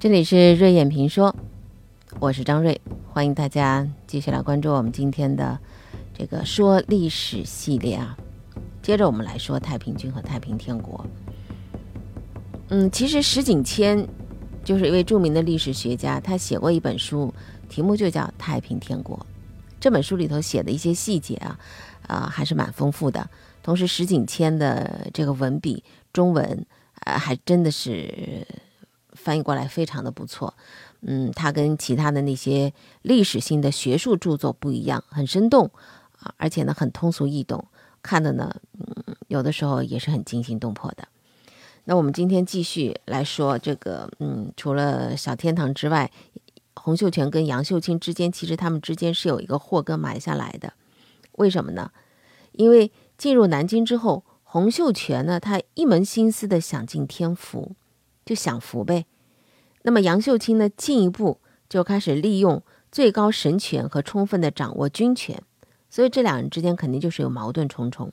这里是瑞眼评说，我是张瑞，欢迎大家继续来关注我们今天的这个说历史系列啊。接着我们来说太平军和太平天国。嗯，其实石景谦就是一位著名的历史学家，他写过一本书，题目就叫《太平天国》。这本书里头写的一些细节啊，啊还是蛮丰富的。同时，石景谦的这个文笔，中文啊还真的是。翻译过来非常的不错，嗯，它跟其他的那些历史性的学术著作不一样，很生动啊，而且呢很通俗易懂，看的呢，嗯，有的时候也是很惊心动魄的。那我们今天继续来说这个，嗯，除了小天堂之外，洪秀全跟杨秀清之间，其实他们之间是有一个祸根埋下来的。为什么呢？因为进入南京之后，洪秀全呢，他一门心思的想尽天福。就享福呗。那么杨秀清呢，进一步就开始利用最高神权和充分的掌握军权，所以这两人之间肯定就是有矛盾重重。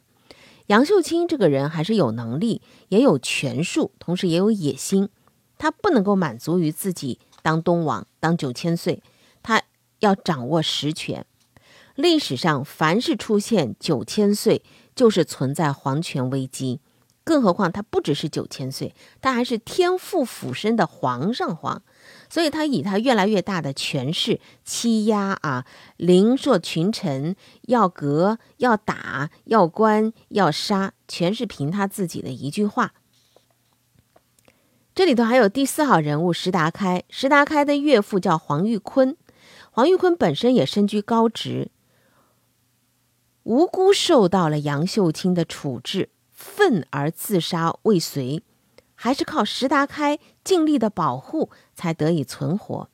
杨秀清这个人还是有能力，也有权术，同时也有野心。他不能够满足于自己当东王、当九千岁，他要掌握实权。历史上凡是出现九千岁，就是存在皇权危机。更何况他不只是九千岁，他还是天父附身的皇上皇，所以他以他越来越大的权势欺压啊，凌弱群臣，要革要打要关要杀，全是凭他自己的一句话。这里头还有第四号人物石达开，石达开的岳父叫黄玉坤，黄玉坤本身也身居高职，无辜受到了杨秀清的处置。愤而自杀未遂，还是靠石达开尽力的保护才得以存活。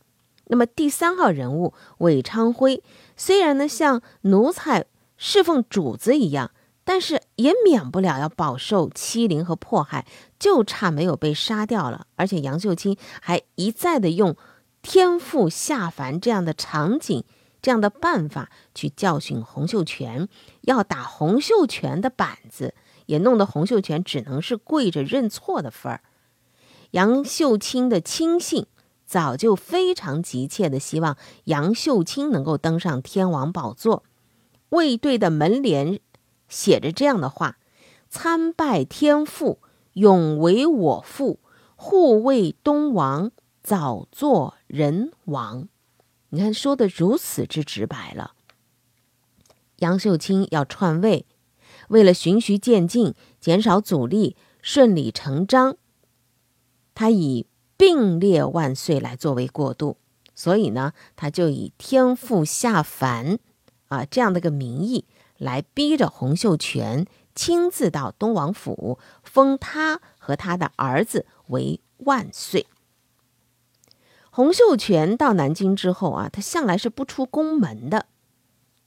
那么第三号人物韦昌辉，虽然呢像奴才侍奉主子一样，但是也免不了要饱受欺凌和迫害，就差没有被杀掉了。而且杨秀清还一再的用天父下凡这样的场景、这样的办法去教训洪秀全，要打洪秀全的板子。也弄得洪秀全只能是跪着认错的份儿。杨秀清的亲信早就非常急切的希望杨秀清能够登上天王宝座。卫队的门帘写着这样的话：“参拜天父，永为我父；护卫东王，早做人王。”你看，说的如此之直白了。杨秀清要篡位。为了循序渐进，减少阻力，顺理成章，他以并列万岁来作为过渡，所以呢，他就以天父下凡啊这样的个名义来逼着洪秀全亲自到东王府封他和他的儿子为万岁。洪秀全到南京之后啊，他向来是不出宫门的，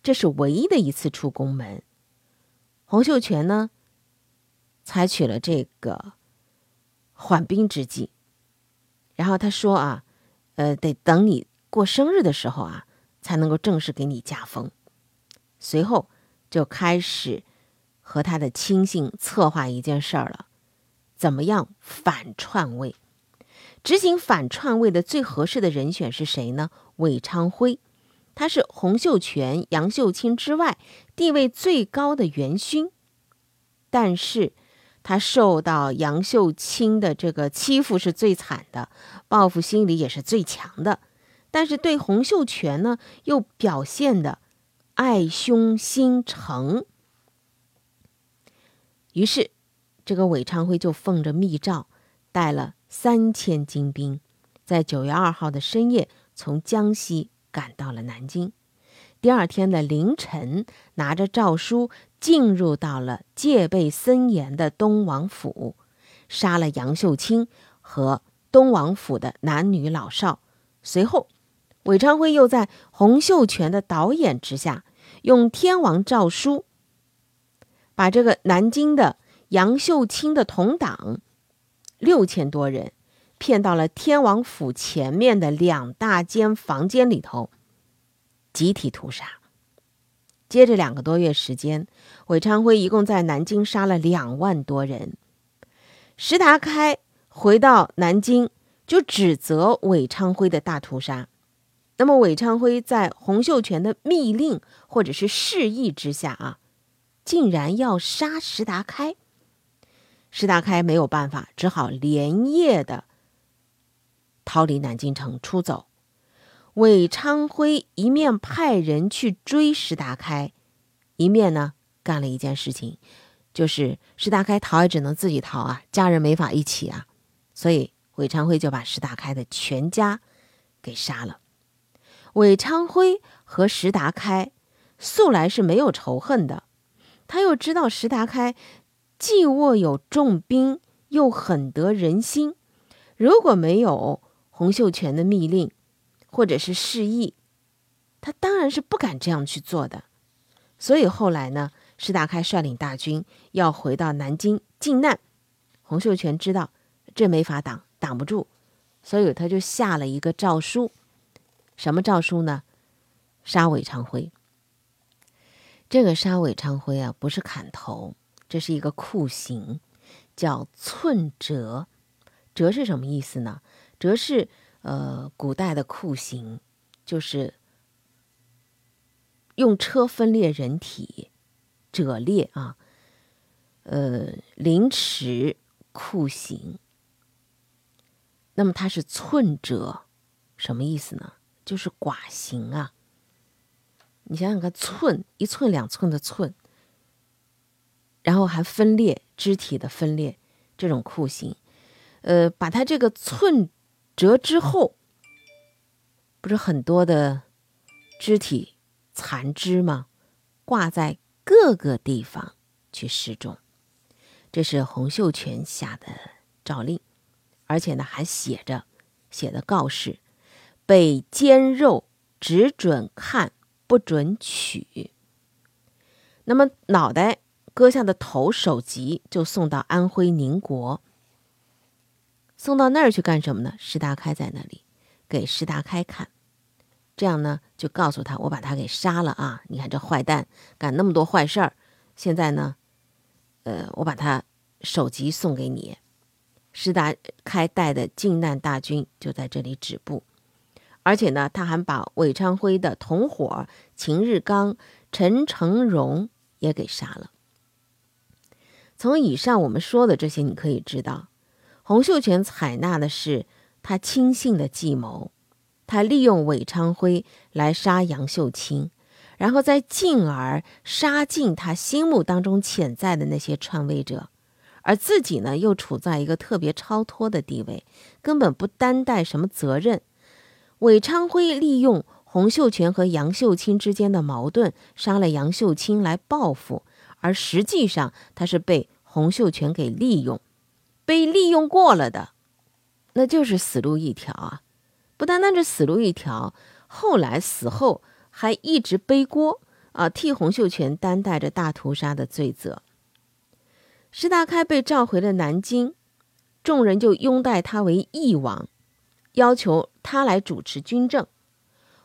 这是唯一的一次出宫门。洪秀全呢，采取了这个缓兵之计，然后他说啊，呃，得等你过生日的时候啊，才能够正式给你加封。随后就开始和他的亲信策划一件事儿了，怎么样反篡位？执行反篡位的最合适的人选是谁呢？韦昌辉。他是洪秀全、杨秀清之外地位最高的元勋，但是他受到杨秀清的这个欺负是最惨的，报复心理也是最强的。但是对洪秀全呢，又表现的爱兄心诚。于是，这个韦昌辉就奉着密诏，带了三千精兵，在九月二号的深夜从江西。赶到了南京，第二天的凌晨，拿着诏书进入到了戒备森严的东王府，杀了杨秀清和东王府的男女老少。随后，韦昌辉又在洪秀全的导演之下，用天王诏书，把这个南京的杨秀清的同党六千多人。骗到了天王府前面的两大间房间里头，集体屠杀。接着两个多月时间，韦昌辉一共在南京杀了两万多人。石达开回到南京，就指责韦昌辉的大屠杀。那么韦昌辉在洪秀全的密令或者是示意之下啊，竟然要杀石达开。石达开没有办法，只好连夜的逃离南京城出走。韦昌辉一面派人去追石达开，一面呢干了一件事情，就是石达开逃也只能自己逃啊，家人没法一起啊，所以韦昌辉就把石达开的全家给杀了。韦昌辉和石达开素来是没有仇恨的，他又知道石达开既握有重兵，又很得人心，如果没有洪秀全的密令。或者是示意，他当然是不敢这样去做的。所以后来呢，石达开率领大军要回到南京靖难，洪秀全知道这没法挡，挡不住，所以他就下了一个诏书。什么诏书呢？杀韦昌辉。这个杀韦昌辉啊，不是砍头，这是一个酷刑，叫寸折。折是什么意思呢？折是。呃，古代的酷刑就是用车分裂人体，折裂啊。呃，凌迟酷刑。那么它是寸折，什么意思呢？就是剐刑啊。你想想看，寸一寸两寸的寸，然后还分裂肢体的分裂，这种酷刑，呃，把它这个寸。折之后，不是很多的肢体残肢吗？挂在各个地方去示众，这是洪秀全下的诏令，而且呢还写着写的告示：被奸肉只准看，不准取。那么脑袋割下的头首级就送到安徽宁国。送到那儿去干什么呢？石达开在那里，给石达开看，这样呢，就告诉他，我把他给杀了啊！你看这坏蛋干那么多坏事儿，现在呢，呃，我把他首级送给你。石达开带的靖难大军就在这里止步，而且呢，他还把韦昌辉的同伙秦日刚、陈成荣也给杀了。从以上我们说的这些，你可以知道。洪秀全采纳的是他亲信的计谋，他利用韦昌辉来杀杨秀清，然后再进而杀尽他心目当中潜在的那些篡位者，而自己呢又处在一个特别超脱的地位，根本不担待什么责任。韦昌辉利用洪秀全和杨秀清之间的矛盾，杀了杨秀清来报复，而实际上他是被洪秀全给利用。被利用过了的，那就是死路一条啊！不单单是死路一条，后来死后还一直背锅啊，替洪秀全担待着大屠杀的罪责。石达开被召回了南京，众人就拥戴他为义王，要求他来主持军政。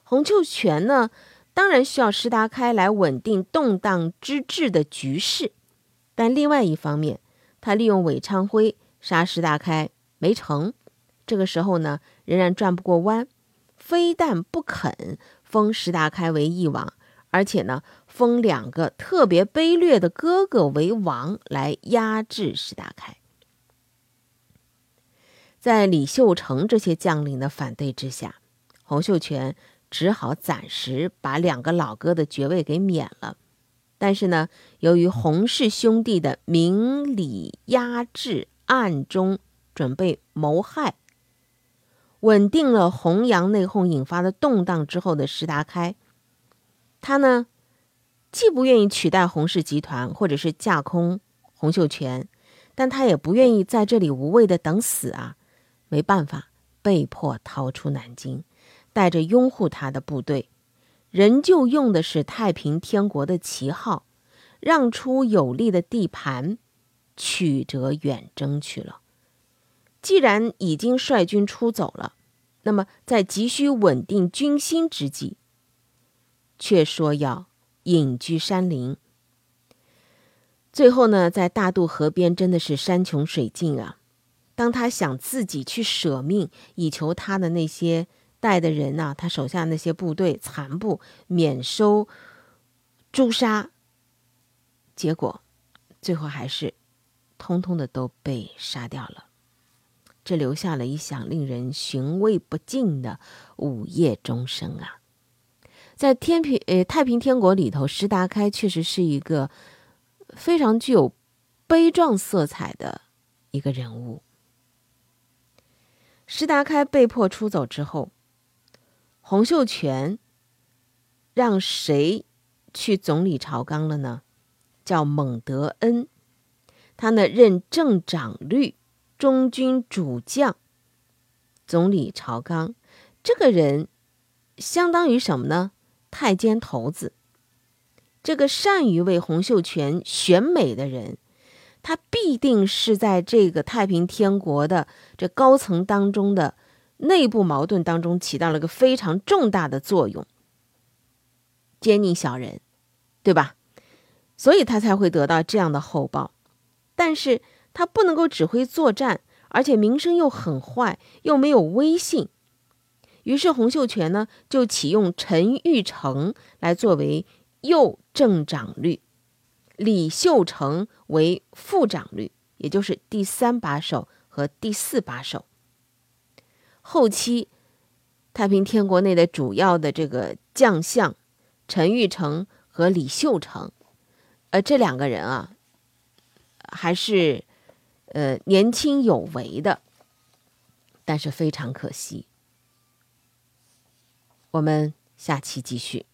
洪秀全呢，当然需要石达开来稳定动荡之治的局势，但另外一方面，他利用韦昌辉。杀石达开没成，这个时候呢，仍然转不过弯，非但不肯封石达开为义王，而且呢，封两个特别卑劣的哥哥为王，来压制石达开。在李秀成这些将领的反对之下，洪秀全只好暂时把两个老哥的爵位给免了。但是呢，由于洪氏兄弟的明里压制。暗中准备谋害，稳定了洪杨内讧引发的动荡之后的石达开，他呢既不愿意取代洪氏集团或者是架空洪秀全，但他也不愿意在这里无谓的等死啊！没办法，被迫逃出南京，带着拥护他的部队，仍旧用的是太平天国的旗号，让出有利的地盘。曲折远征去了。既然已经率军出走了，那么在急需稳定军心之际，却说要隐居山林。最后呢，在大渡河边，真的是山穷水尽啊！当他想自己去舍命，以求他的那些带的人呐，他手下那些部队残部免收诛杀，结果最后还是通通的都被杀掉了。这留下了一响令人寻味不尽的午夜钟声啊！在天平呃太平天国里头，石达开确实是一个非常具有悲壮色彩的一个人物。石达开被迫出走之后，洪秀全让谁去总理朝纲了呢？叫蒙德恩，他呢任正长律。中军主将，总理朝纲，这个人相当于什么呢？太监头子。这个善于为洪秀全选美的人，他必定是在这个太平天国的这高层当中的内部矛盾当中起到了个非常重大的作用，奸佞小人，对吧？所以他才会得到这样的厚报。但是。他不能够指挥作战，而且名声又很坏，又没有威信。于是洪秀全呢，就启用陈玉成来作为右正长律，李秀成为副长律，也就是第三把手和第四把手。后期太平天国内的主要的这个将相陈玉成和李秀成，呃，这两个人啊，还是。呃，年轻有为的，但是非常可惜。我们下期继续。